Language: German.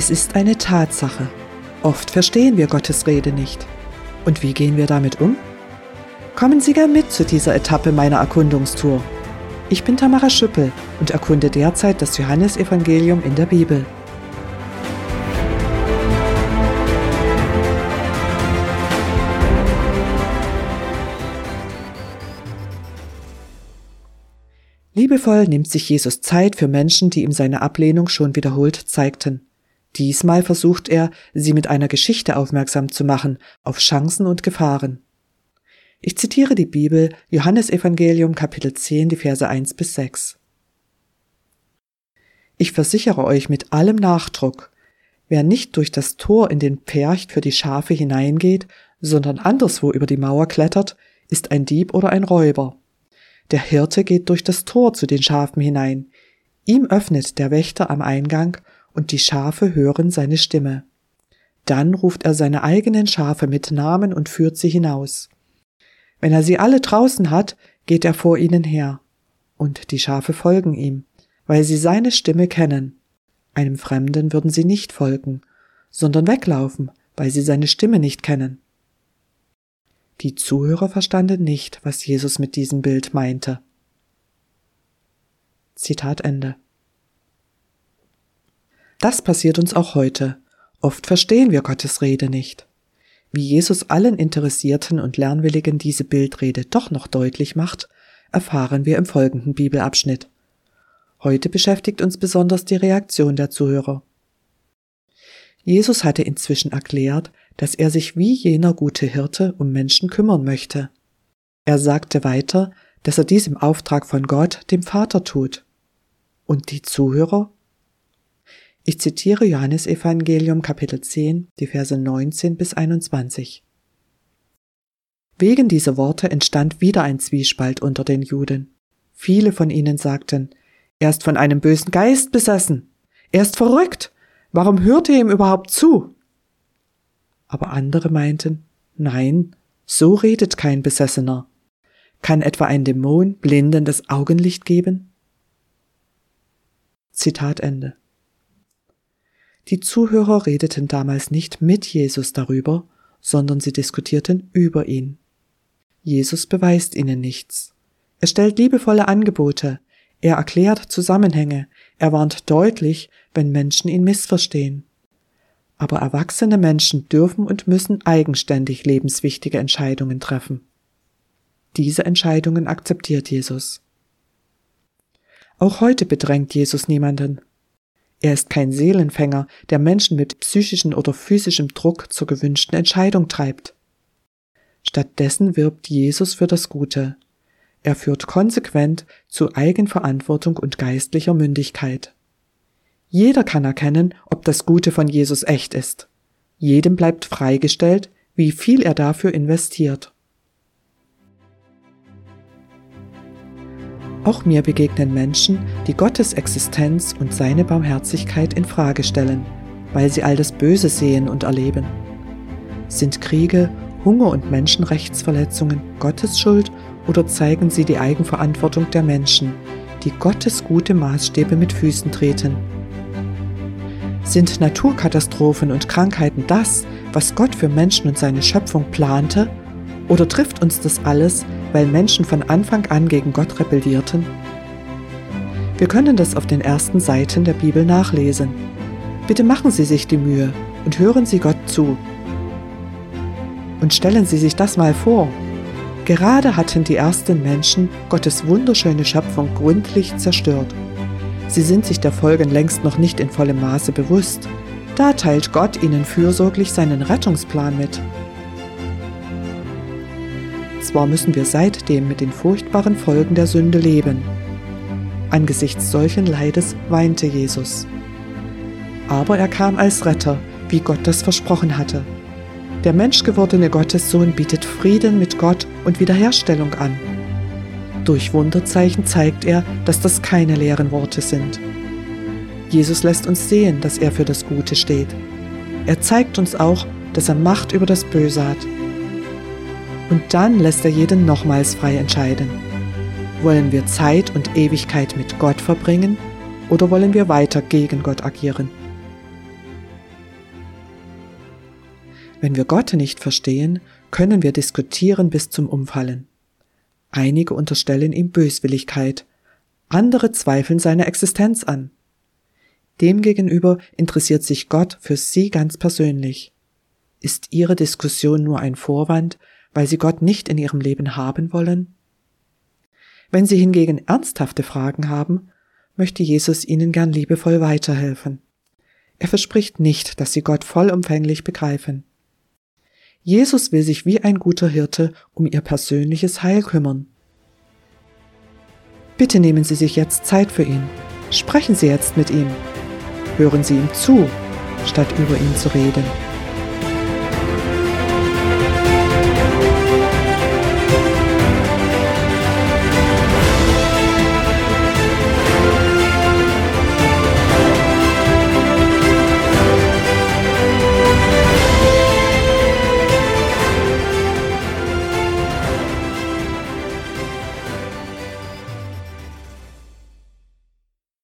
Es ist eine Tatsache. Oft verstehen wir Gottes Rede nicht. Und wie gehen wir damit um? Kommen Sie gern mit zu dieser Etappe meiner Erkundungstour. Ich bin Tamara Schüppel und erkunde derzeit das Johannesevangelium in der Bibel. Liebevoll nimmt sich Jesus Zeit für Menschen, die ihm seine Ablehnung schon wiederholt zeigten. Diesmal versucht er, sie mit einer Geschichte aufmerksam zu machen auf Chancen und Gefahren. Ich zitiere die Bibel, Johannes Evangelium Kapitel 10, die Verse 1 bis 6. Ich versichere euch mit allem Nachdruck, wer nicht durch das Tor in den Percht für die Schafe hineingeht, sondern anderswo über die Mauer klettert, ist ein Dieb oder ein Räuber. Der Hirte geht durch das Tor zu den Schafen hinein. Ihm öffnet der Wächter am Eingang und die Schafe hören seine Stimme. Dann ruft er seine eigenen Schafe mit Namen und führt sie hinaus. Wenn er sie alle draußen hat, geht er vor ihnen her. Und die Schafe folgen ihm, weil sie seine Stimme kennen. Einem Fremden würden sie nicht folgen, sondern weglaufen, weil sie seine Stimme nicht kennen. Die Zuhörer verstanden nicht, was Jesus mit diesem Bild meinte. Zitat Ende. Das passiert uns auch heute. Oft verstehen wir Gottes Rede nicht. Wie Jesus allen Interessierten und Lernwilligen diese Bildrede doch noch deutlich macht, erfahren wir im folgenden Bibelabschnitt. Heute beschäftigt uns besonders die Reaktion der Zuhörer. Jesus hatte inzwischen erklärt, dass er sich wie jener gute Hirte um Menschen kümmern möchte. Er sagte weiter, dass er dies im Auftrag von Gott, dem Vater, tut. Und die Zuhörer? Ich zitiere Johannes Evangelium Kapitel 10, die Verse 19 bis 21. Wegen dieser Worte entstand wieder ein Zwiespalt unter den Juden. Viele von ihnen sagten, er ist von einem bösen Geist besessen. Er ist verrückt. Warum hört ihr ihm überhaupt zu? aber andere meinten, nein, so redet kein Besessener. Kann etwa ein Dämon blindendes Augenlicht geben? Zitat Ende. Die Zuhörer redeten damals nicht mit Jesus darüber, sondern sie diskutierten über ihn. Jesus beweist ihnen nichts. Er stellt liebevolle Angebote, er erklärt Zusammenhänge, er warnt deutlich, wenn Menschen ihn missverstehen aber erwachsene Menschen dürfen und müssen eigenständig lebenswichtige Entscheidungen treffen. Diese Entscheidungen akzeptiert Jesus. Auch heute bedrängt Jesus niemanden. Er ist kein Seelenfänger, der Menschen mit psychischem oder physischem Druck zur gewünschten Entscheidung treibt. Stattdessen wirbt Jesus für das Gute. Er führt konsequent zu Eigenverantwortung und geistlicher Mündigkeit. Jeder kann erkennen, ob das Gute von Jesus echt ist. Jedem bleibt freigestellt, wie viel er dafür investiert. Auch mir begegnen Menschen, die Gottes Existenz und seine Barmherzigkeit in Frage stellen, weil sie all das Böse sehen und erleben. Sind Kriege, Hunger und Menschenrechtsverletzungen Gottes Schuld oder zeigen sie die Eigenverantwortung der Menschen, die Gottes gute Maßstäbe mit Füßen treten sind Naturkatastrophen und Krankheiten das, was Gott für Menschen und seine Schöpfung plante? Oder trifft uns das alles, weil Menschen von Anfang an gegen Gott rebellierten? Wir können das auf den ersten Seiten der Bibel nachlesen. Bitte machen Sie sich die Mühe und hören Sie Gott zu. Und stellen Sie sich das mal vor. Gerade hatten die ersten Menschen Gottes wunderschöne Schöpfung gründlich zerstört. Sie sind sich der Folgen längst noch nicht in vollem Maße bewusst. Da teilt Gott ihnen fürsorglich seinen Rettungsplan mit. Zwar müssen wir seitdem mit den furchtbaren Folgen der Sünde leben. Angesichts solchen Leides weinte Jesus. Aber er kam als Retter, wie Gott das versprochen hatte. Der menschgewordene Gottessohn bietet Frieden mit Gott und Wiederherstellung an. Durch Wunderzeichen zeigt er, dass das keine leeren Worte sind. Jesus lässt uns sehen, dass er für das Gute steht. Er zeigt uns auch, dass er Macht über das Böse hat. Und dann lässt er jeden nochmals frei entscheiden. Wollen wir Zeit und Ewigkeit mit Gott verbringen oder wollen wir weiter gegen Gott agieren? Wenn wir Gott nicht verstehen, können wir diskutieren bis zum Umfallen. Einige unterstellen ihm Böswilligkeit, andere zweifeln seine Existenz an. Demgegenüber interessiert sich Gott für sie ganz persönlich. Ist ihre Diskussion nur ein Vorwand, weil sie Gott nicht in ihrem Leben haben wollen? Wenn sie hingegen ernsthafte Fragen haben, möchte Jesus ihnen gern liebevoll weiterhelfen. Er verspricht nicht, dass sie Gott vollumfänglich begreifen. Jesus will sich wie ein guter Hirte um ihr persönliches Heil kümmern. Bitte nehmen Sie sich jetzt Zeit für ihn. Sprechen Sie jetzt mit ihm. Hören Sie ihm zu, statt über ihn zu reden.